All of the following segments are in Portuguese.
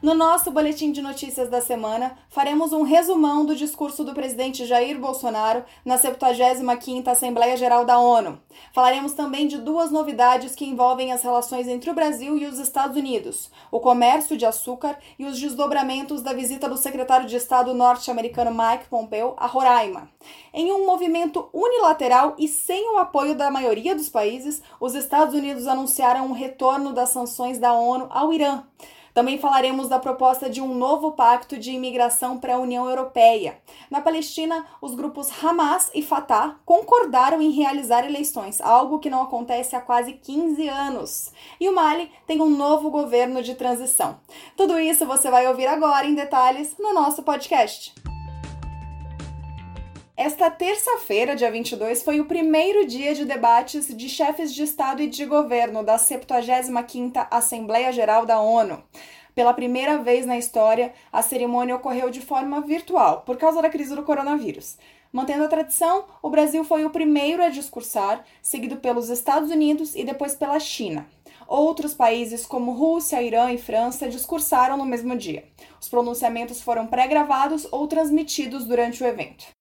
No nosso boletim de notícias da semana, faremos um resumão do discurso do presidente Jair Bolsonaro na 75ª Assembleia Geral da ONU. Falaremos também de duas novidades que envolvem as relações entre o Brasil e os Estados Unidos: o comércio de açúcar e os desdobramentos da visita do secretário de Estado norte-americano Mike Pompeo a Roraima. Em um movimento unilateral e sem o apoio da maioria dos países, os Estados Unidos anunciaram um retorno retorno das sanções da ONU ao Irã. Também falaremos da proposta de um novo pacto de imigração para a União Europeia. Na Palestina, os grupos Hamas e Fatah concordaram em realizar eleições, algo que não acontece há quase 15 anos. E o Mali tem um novo governo de transição. Tudo isso você vai ouvir agora em detalhes no nosso podcast. Esta terça-feira, dia 22, foi o primeiro dia de debates de chefes de Estado e de governo da 75ª Assembleia Geral da ONU. Pela primeira vez na história, a cerimônia ocorreu de forma virtual, por causa da crise do coronavírus. Mantendo a tradição, o Brasil foi o primeiro a discursar, seguido pelos Estados Unidos e depois pela China. Outros países, como Rússia, Irã e França, discursaram no mesmo dia. Os pronunciamentos foram pré-gravados ou transmitidos durante o evento.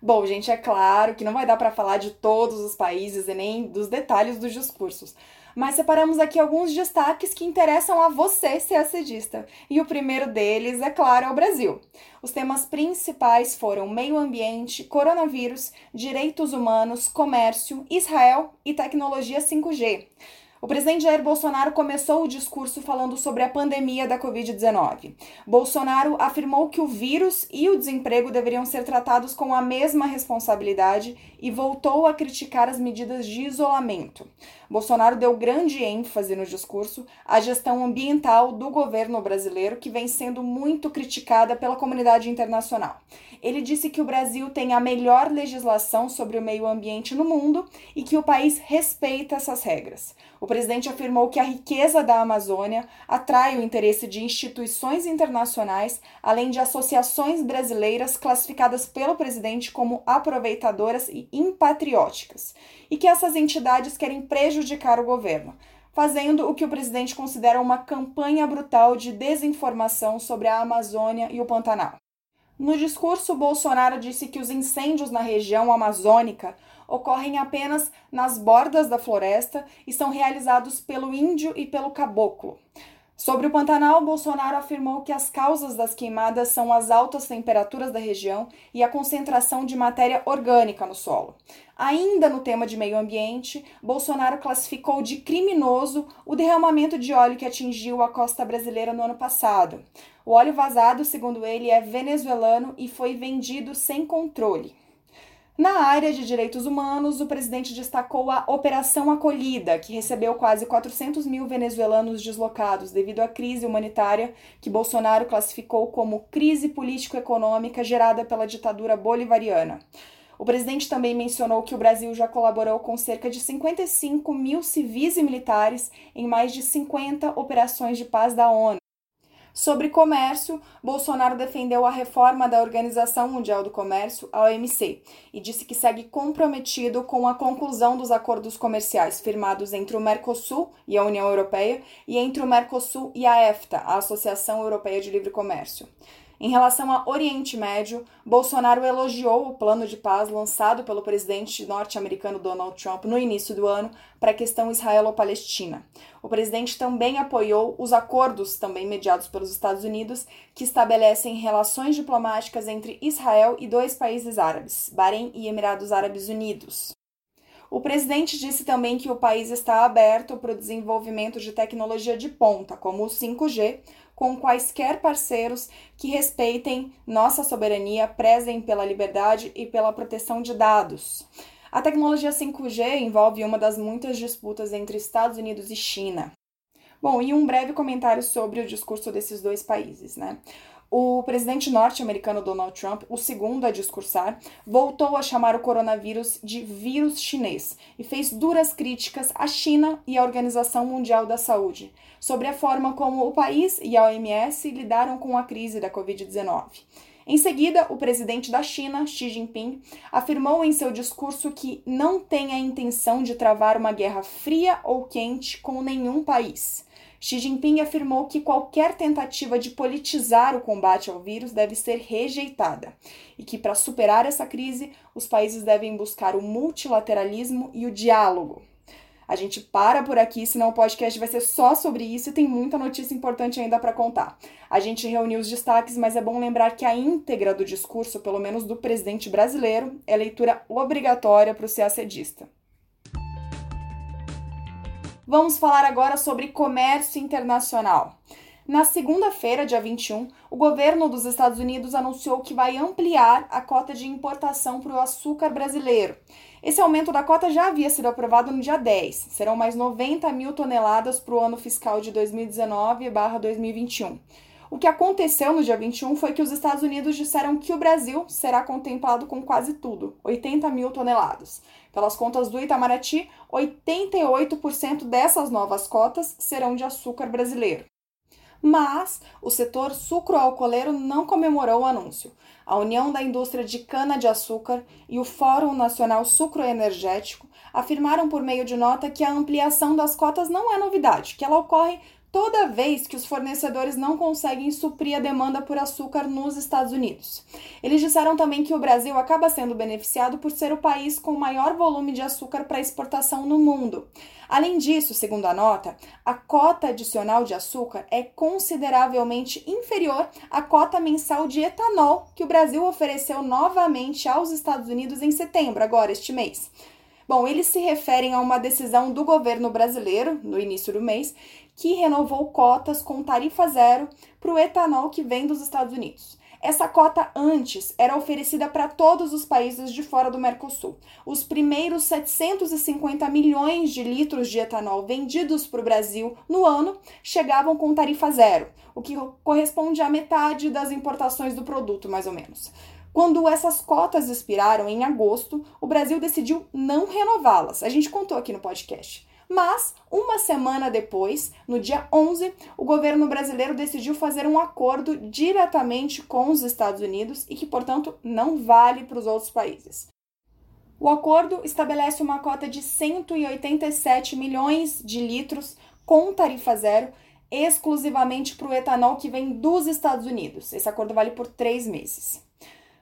Bom, gente, é claro que não vai dar para falar de todos os países e nem dos detalhes dos discursos, mas separamos aqui alguns destaques que interessam a você, ser acedista. E o primeiro deles, é claro, é o Brasil. Os temas principais foram meio ambiente, coronavírus, direitos humanos, comércio, Israel e tecnologia 5G. O presidente Jair Bolsonaro começou o discurso falando sobre a pandemia da Covid-19. Bolsonaro afirmou que o vírus e o desemprego deveriam ser tratados com a mesma responsabilidade e voltou a criticar as medidas de isolamento. Bolsonaro deu grande ênfase no discurso à gestão ambiental do governo brasileiro, que vem sendo muito criticada pela comunidade internacional. Ele disse que o Brasil tem a melhor legislação sobre o meio ambiente no mundo e que o país respeita essas regras. O presidente afirmou que a riqueza da Amazônia atrai o interesse de instituições internacionais, além de associações brasileiras classificadas pelo presidente como aproveitadoras e impatrióticas, e que essas entidades querem prejudicar o governo fazendo o que o presidente considera uma campanha brutal de desinformação sobre a Amazônia e o Pantanal. No discurso, Bolsonaro disse que os incêndios na região amazônica ocorrem apenas nas bordas da floresta e são realizados pelo índio e pelo caboclo. Sobre o Pantanal, Bolsonaro afirmou que as causas das queimadas são as altas temperaturas da região e a concentração de matéria orgânica no solo. Ainda no tema de meio ambiente, Bolsonaro classificou de criminoso o derramamento de óleo que atingiu a costa brasileira no ano passado. O óleo vazado, segundo ele, é venezuelano e foi vendido sem controle. Na área de direitos humanos, o presidente destacou a Operação Acolhida, que recebeu quase 400 mil venezuelanos deslocados devido à crise humanitária que Bolsonaro classificou como crise político-econômica gerada pela ditadura bolivariana. O presidente também mencionou que o Brasil já colaborou com cerca de 55 mil civis e militares em mais de 50 operações de paz da ONU. Sobre comércio, Bolsonaro defendeu a reforma da Organização Mundial do Comércio, a OMC, e disse que segue comprometido com a conclusão dos acordos comerciais firmados entre o Mercosul e a União Europeia e entre o Mercosul e a EFTA, a Associação Europeia de Livre Comércio. Em relação ao Oriente Médio, Bolsonaro elogiou o plano de paz lançado pelo presidente norte-americano Donald Trump no início do ano para a questão israelo-palestina. O presidente também apoiou os acordos, também mediados pelos Estados Unidos, que estabelecem relações diplomáticas entre Israel e dois países árabes, Bahrein e Emirados Árabes Unidos. O presidente disse também que o país está aberto para o desenvolvimento de tecnologia de ponta, como o 5G, com quaisquer parceiros que respeitem nossa soberania, prezem pela liberdade e pela proteção de dados. A tecnologia 5G envolve uma das muitas disputas entre Estados Unidos e China. Bom, e um breve comentário sobre o discurso desses dois países, né? O presidente norte-americano Donald Trump, o segundo a discursar, voltou a chamar o coronavírus de vírus chinês e fez duras críticas à China e à Organização Mundial da Saúde sobre a forma como o país e a OMS lidaram com a crise da Covid-19. Em seguida, o presidente da China, Xi Jinping, afirmou em seu discurso que não tem a intenção de travar uma guerra fria ou quente com nenhum país. Xi Jinping afirmou que qualquer tentativa de politizar o combate ao vírus deve ser rejeitada e que, para superar essa crise, os países devem buscar o multilateralismo e o diálogo. A gente para por aqui, senão o podcast vai ser só sobre isso e tem muita notícia importante ainda para contar. A gente reuniu os destaques, mas é bom lembrar que a íntegra do discurso, pelo menos do presidente brasileiro, é leitura obrigatória para o CACDista. Vamos falar agora sobre comércio internacional. Na segunda-feira, dia 21, o governo dos Estados Unidos anunciou que vai ampliar a cota de importação para o açúcar brasileiro. Esse aumento da cota já havia sido aprovado no dia 10. Serão mais 90 mil toneladas para o ano fiscal de 2019-2021. O que aconteceu no dia 21 foi que os Estados Unidos disseram que o Brasil será contemplado com quase tudo, 80 mil toneladas. Pelas contas do Itamaraty, 88% dessas novas cotas serão de açúcar brasileiro. Mas o setor sucroalcooleiro não comemorou o anúncio. A União da Indústria de Cana-de-Açúcar e o Fórum Nacional Sucroenergético afirmaram por meio de nota que a ampliação das cotas não é novidade, que ela ocorre toda vez que os fornecedores não conseguem suprir a demanda por açúcar nos Estados Unidos. Eles disseram também que o Brasil acaba sendo beneficiado por ser o país com maior volume de açúcar para exportação no mundo. Além disso, segundo a nota, a cota adicional de açúcar é consideravelmente inferior à cota mensal de etanol que o Brasil ofereceu novamente aos Estados Unidos em setembro, agora este mês. Bom, eles se referem a uma decisão do governo brasileiro, no início do mês, que renovou cotas com tarifa zero para o etanol que vem dos Estados Unidos. Essa cota antes era oferecida para todos os países de fora do Mercosul. Os primeiros 750 milhões de litros de etanol vendidos para o Brasil no ano chegavam com tarifa zero, o que corresponde à metade das importações do produto, mais ou menos. Quando essas cotas expiraram em agosto, o Brasil decidiu não renová-las. A gente contou aqui no podcast. Mas, uma semana depois, no dia 11, o governo brasileiro decidiu fazer um acordo diretamente com os Estados Unidos e que, portanto, não vale para os outros países. O acordo estabelece uma cota de 187 milhões de litros com tarifa zero exclusivamente para o etanol que vem dos Estados Unidos. Esse acordo vale por três meses.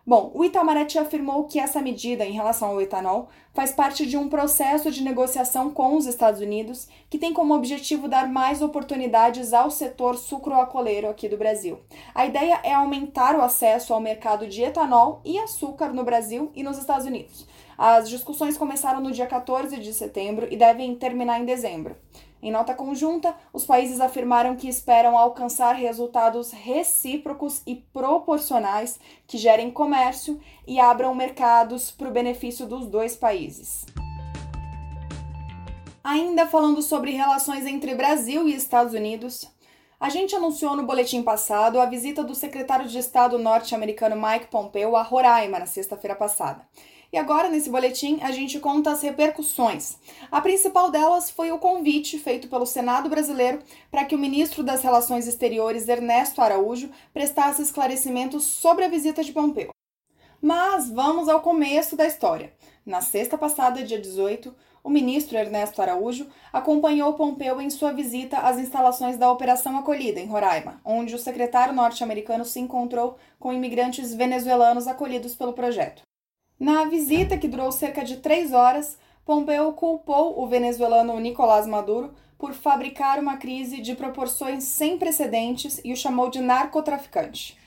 Bom, o Itamaraty afirmou que essa medida em relação ao etanol faz parte de um processo de negociação com os Estados Unidos que tem como objetivo dar mais oportunidades ao setor sucroalcooleiro aqui do Brasil. A ideia é aumentar o acesso ao mercado de etanol e açúcar no Brasil e nos Estados Unidos. As discussões começaram no dia 14 de setembro e devem terminar em dezembro. Em nota conjunta, os países afirmaram que esperam alcançar resultados recíprocos e proporcionais que gerem comércio e abram mercados para o benefício dos dois países. Ainda falando sobre relações entre Brasil e Estados Unidos, a gente anunciou no boletim passado a visita do secretário de Estado norte-americano Mike Pompeo a Roraima na sexta-feira passada. E agora, nesse boletim, a gente conta as repercussões. A principal delas foi o convite feito pelo Senado brasileiro para que o ministro das Relações Exteriores, Ernesto Araújo, prestasse esclarecimentos sobre a visita de Pompeu. Mas vamos ao começo da história. Na sexta passada, dia 18, o ministro Ernesto Araújo acompanhou Pompeu em sua visita às instalações da Operação Acolhida, em Roraima, onde o secretário norte-americano se encontrou com imigrantes venezuelanos acolhidos pelo projeto. Na visita, que durou cerca de três horas, Pompeu culpou o venezuelano Nicolás Maduro por fabricar uma crise de proporções sem precedentes e o chamou de narcotraficante.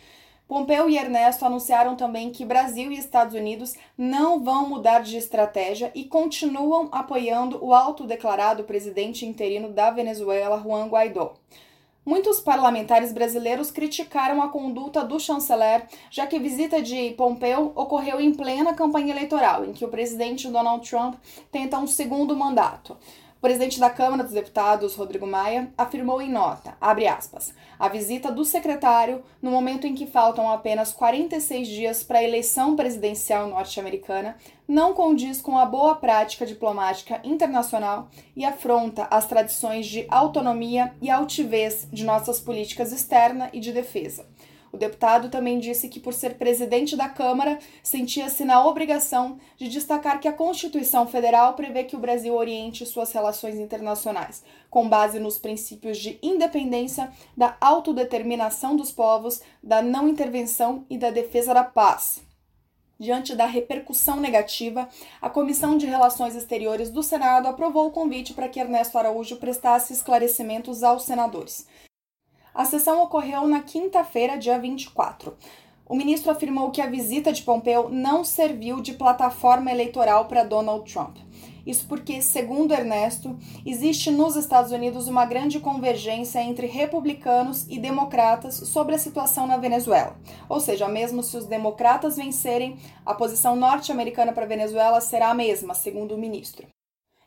Pompeu e Ernesto anunciaram também que Brasil e Estados Unidos não vão mudar de estratégia e continuam apoiando o autodeclarado presidente interino da Venezuela, Juan Guaidó. Muitos parlamentares brasileiros criticaram a conduta do chanceler, já que a visita de Pompeu ocorreu em plena campanha eleitoral, em que o presidente Donald Trump tenta um segundo mandato. O presidente da Câmara dos Deputados, Rodrigo Maia, afirmou em nota, aspas, a visita do secretário, no momento em que faltam apenas 46 dias para a eleição presidencial norte-americana, não condiz com a boa prática diplomática internacional e afronta as tradições de autonomia e altivez de nossas políticas externa e de defesa. O deputado também disse que, por ser presidente da Câmara, sentia-se na obrigação de destacar que a Constituição Federal prevê que o Brasil oriente suas relações internacionais, com base nos princípios de independência, da autodeterminação dos povos, da não intervenção e da defesa da paz. Diante da repercussão negativa, a Comissão de Relações Exteriores do Senado aprovou o convite para que Ernesto Araújo prestasse esclarecimentos aos senadores. A sessão ocorreu na quinta-feira, dia 24. O ministro afirmou que a visita de Pompeu não serviu de plataforma eleitoral para Donald Trump. Isso porque, segundo Ernesto, existe nos Estados Unidos uma grande convergência entre republicanos e democratas sobre a situação na Venezuela. Ou seja, mesmo se os democratas vencerem, a posição norte-americana para a Venezuela será a mesma, segundo o ministro.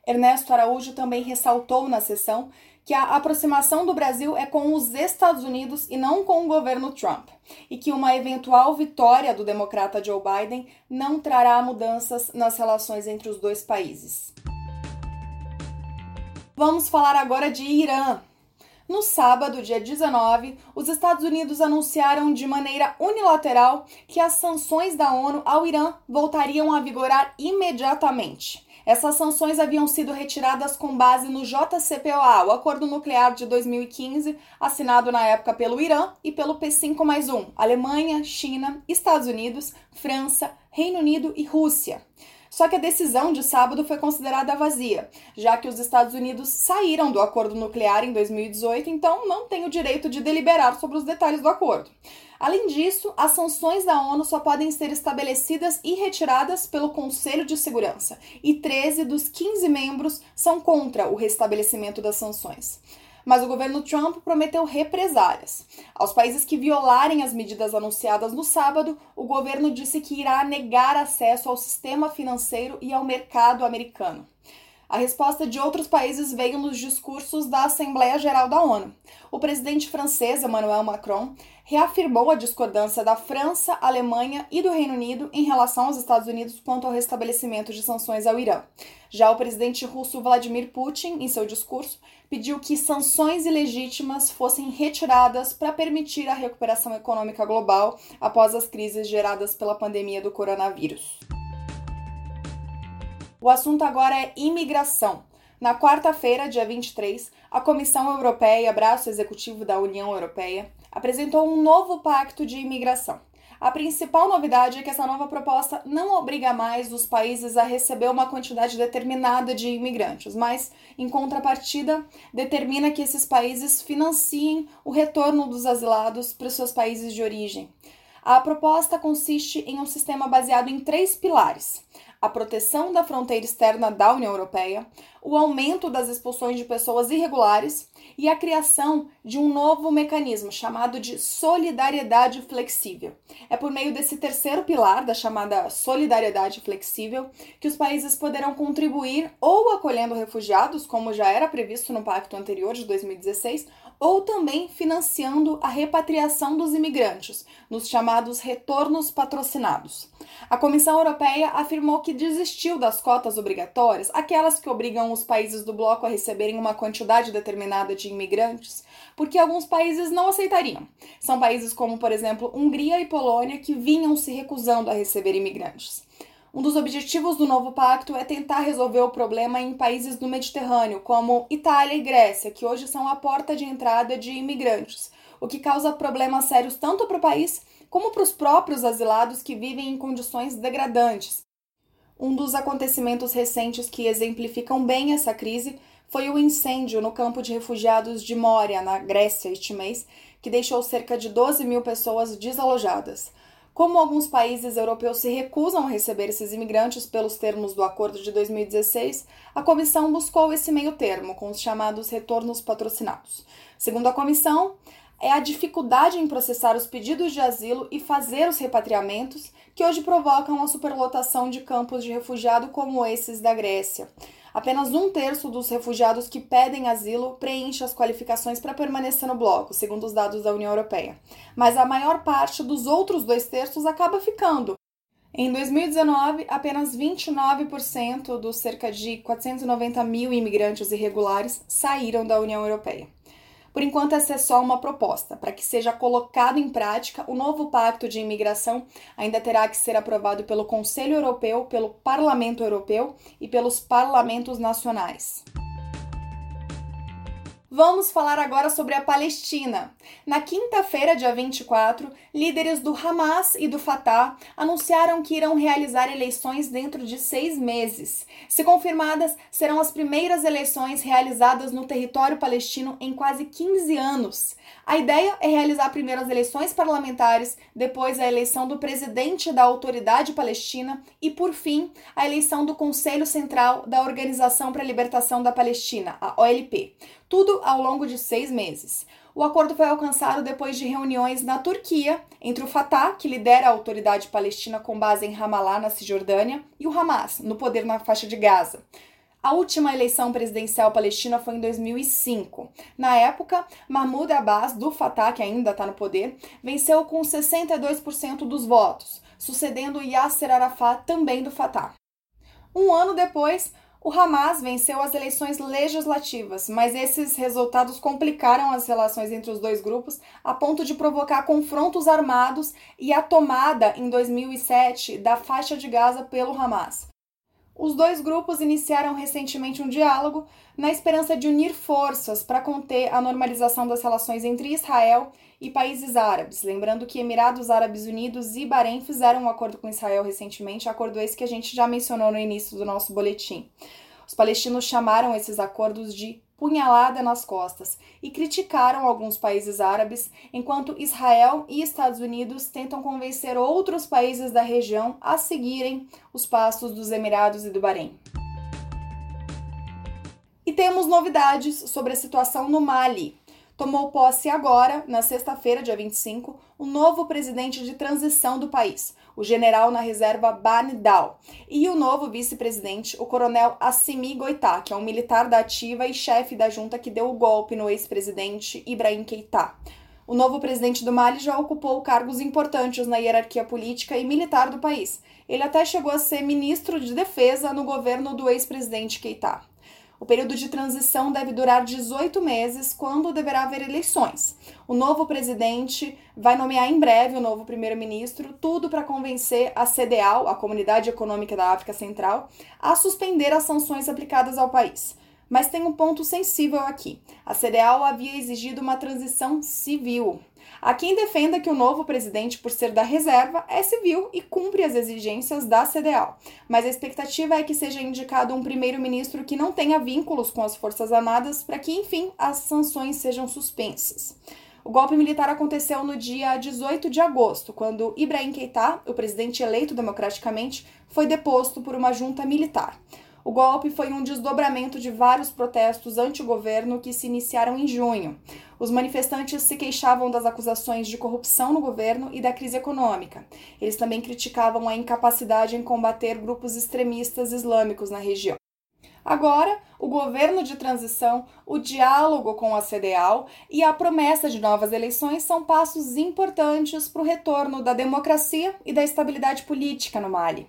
Ernesto Araújo também ressaltou na sessão que a aproximação do Brasil é com os Estados Unidos e não com o governo Trump, e que uma eventual vitória do democrata Joe Biden não trará mudanças nas relações entre os dois países. Vamos falar agora de Irã. No sábado, dia 19, os Estados Unidos anunciaram de maneira unilateral que as sanções da ONU ao Irã voltariam a vigorar imediatamente. Essas sanções haviam sido retiradas com base no JCPOA, o Acordo Nuclear de 2015, assinado na época pelo Irã e pelo P5 mais 1, Alemanha, China, Estados Unidos, França, Reino Unido e Rússia. Só que a decisão de sábado foi considerada vazia, já que os Estados Unidos saíram do acordo nuclear em 2018, então não têm o direito de deliberar sobre os detalhes do acordo. Além disso, as sanções da ONU só podem ser estabelecidas e retiradas pelo Conselho de Segurança, e 13 dos 15 membros são contra o restabelecimento das sanções. Mas o governo Trump prometeu represálias. Aos países que violarem as medidas anunciadas no sábado, o governo disse que irá negar acesso ao sistema financeiro e ao mercado americano. A resposta de outros países veio nos discursos da Assembleia Geral da ONU. O presidente francês Emmanuel Macron reafirmou a discordância da França, Alemanha e do Reino Unido em relação aos Estados Unidos quanto ao restabelecimento de sanções ao Irã. Já o presidente russo Vladimir Putin, em seu discurso, pediu que sanções ilegítimas fossem retiradas para permitir a recuperação econômica global após as crises geradas pela pandemia do coronavírus. O assunto agora é imigração. Na quarta-feira, dia 23, a Comissão Europeia, braço executivo da União Europeia, apresentou um novo pacto de imigração. A principal novidade é que essa nova proposta não obriga mais os países a receber uma quantidade determinada de imigrantes, mas, em contrapartida, determina que esses países financiem o retorno dos asilados para os seus países de origem. A proposta consiste em um sistema baseado em três pilares: a proteção da fronteira externa da União Europeia, o aumento das expulsões de pessoas irregulares e a criação de um novo mecanismo chamado de solidariedade flexível. É por meio desse terceiro pilar, da chamada solidariedade flexível, que os países poderão contribuir ou acolhendo refugiados, como já era previsto no pacto anterior de 2016, ou também financiando a repatriação dos imigrantes, nos chamados retornos patrocinados. A Comissão Europeia afirmou que desistiu das cotas obrigatórias, aquelas que obrigam os países do bloco a receberem uma quantidade determinada de imigrantes, porque alguns países não aceitariam. São países como, por exemplo, Hungria e Polônia que vinham se recusando a receber imigrantes. Um dos objetivos do novo pacto é tentar resolver o problema em países do Mediterrâneo, como Itália e Grécia, que hoje são a porta de entrada de imigrantes, o que causa problemas sérios tanto para o país como para os próprios asilados que vivem em condições degradantes. Um dos acontecimentos recentes que exemplificam bem essa crise foi o incêndio no campo de refugiados de Moria, na Grécia, este mês, que deixou cerca de 12 mil pessoas desalojadas. Como alguns países europeus se recusam a receber esses imigrantes pelos termos do acordo de 2016, a comissão buscou esse meio termo, com os chamados retornos patrocinados. Segundo a comissão, é a dificuldade em processar os pedidos de asilo e fazer os repatriamentos que hoje provocam a superlotação de campos de refugiado como esses da Grécia. Apenas um terço dos refugiados que pedem asilo preenche as qualificações para permanecer no bloco, segundo os dados da União Europeia. Mas a maior parte dos outros dois terços acaba ficando. Em 2019, apenas 29% dos cerca de 490 mil imigrantes irregulares saíram da União Europeia. Por enquanto, essa é só uma proposta. Para que seja colocado em prática, o novo pacto de imigração ainda terá que ser aprovado pelo Conselho Europeu, pelo Parlamento Europeu e pelos parlamentos nacionais. Vamos falar agora sobre a Palestina. Na quinta-feira, dia 24, líderes do Hamas e do Fatah anunciaram que irão realizar eleições dentro de seis meses. Se confirmadas, serão as primeiras eleições realizadas no território palestino em quase 15 anos. A ideia é realizar primeiro as eleições parlamentares, depois a eleição do presidente da Autoridade Palestina e, por fim, a eleição do Conselho Central da Organização para a Libertação da Palestina, a OLP tudo ao longo de seis meses. O acordo foi alcançado depois de reuniões na Turquia entre o Fatah, que lidera a autoridade palestina com base em Ramallah, na Cisjordânia, e o Hamas, no poder na faixa de Gaza. A última eleição presidencial palestina foi em 2005. Na época, Mahmoud Abbas, do Fatah, que ainda está no poder, venceu com 62% dos votos, sucedendo Yasser Arafat, também do Fatah. Um ano depois, o Hamas venceu as eleições legislativas, mas esses resultados complicaram as relações entre os dois grupos a ponto de provocar confrontos armados e a tomada em 2007 da faixa de Gaza pelo Hamas. Os dois grupos iniciaram recentemente um diálogo na esperança de unir forças para conter a normalização das relações entre Israel e países árabes. Lembrando que Emirados Árabes Unidos e Bahrein fizeram um acordo com Israel recentemente, acordo esse que a gente já mencionou no início do nosso boletim. Os palestinos chamaram esses acordos de punhalada nas costas e criticaram alguns países árabes, enquanto Israel e Estados Unidos tentam convencer outros países da região a seguirem os passos dos Emirados e do Bahrein. E temos novidades sobre a situação no Mali tomou posse agora, na sexta-feira, dia 25, o novo presidente de transição do país, o general na reserva Bani Dal, e o novo vice-presidente, o coronel Assimi Goitá, que é um militar da ativa e chefe da junta que deu o golpe no ex-presidente Ibrahim Keita. O novo presidente do Mali já ocupou cargos importantes na hierarquia política e militar do país. Ele até chegou a ser ministro de defesa no governo do ex-presidente Keita. O período de transição deve durar 18 meses, quando deverá haver eleições. O novo presidente vai nomear em breve o novo primeiro-ministro, tudo para convencer a CDAO, a Comunidade Econômica da África Central, a suspender as sanções aplicadas ao país. Mas tem um ponto sensível aqui. A CDAO havia exigido uma transição civil. Há quem defenda que o novo presidente, por ser da reserva, é civil e cumpre as exigências da CDAO. Mas a expectativa é que seja indicado um primeiro-ministro que não tenha vínculos com as Forças Armadas para que, enfim, as sanções sejam suspensas. O golpe militar aconteceu no dia 18 de agosto, quando Ibrahim Keita, o presidente eleito democraticamente, foi deposto por uma junta militar. O golpe foi um desdobramento de vários protestos anti-governo que se iniciaram em junho. Os manifestantes se queixavam das acusações de corrupção no governo e da crise econômica. Eles também criticavam a incapacidade em combater grupos extremistas islâmicos na região. Agora, o governo de transição, o diálogo com a CDAO e a promessa de novas eleições são passos importantes para o retorno da democracia e da estabilidade política no Mali.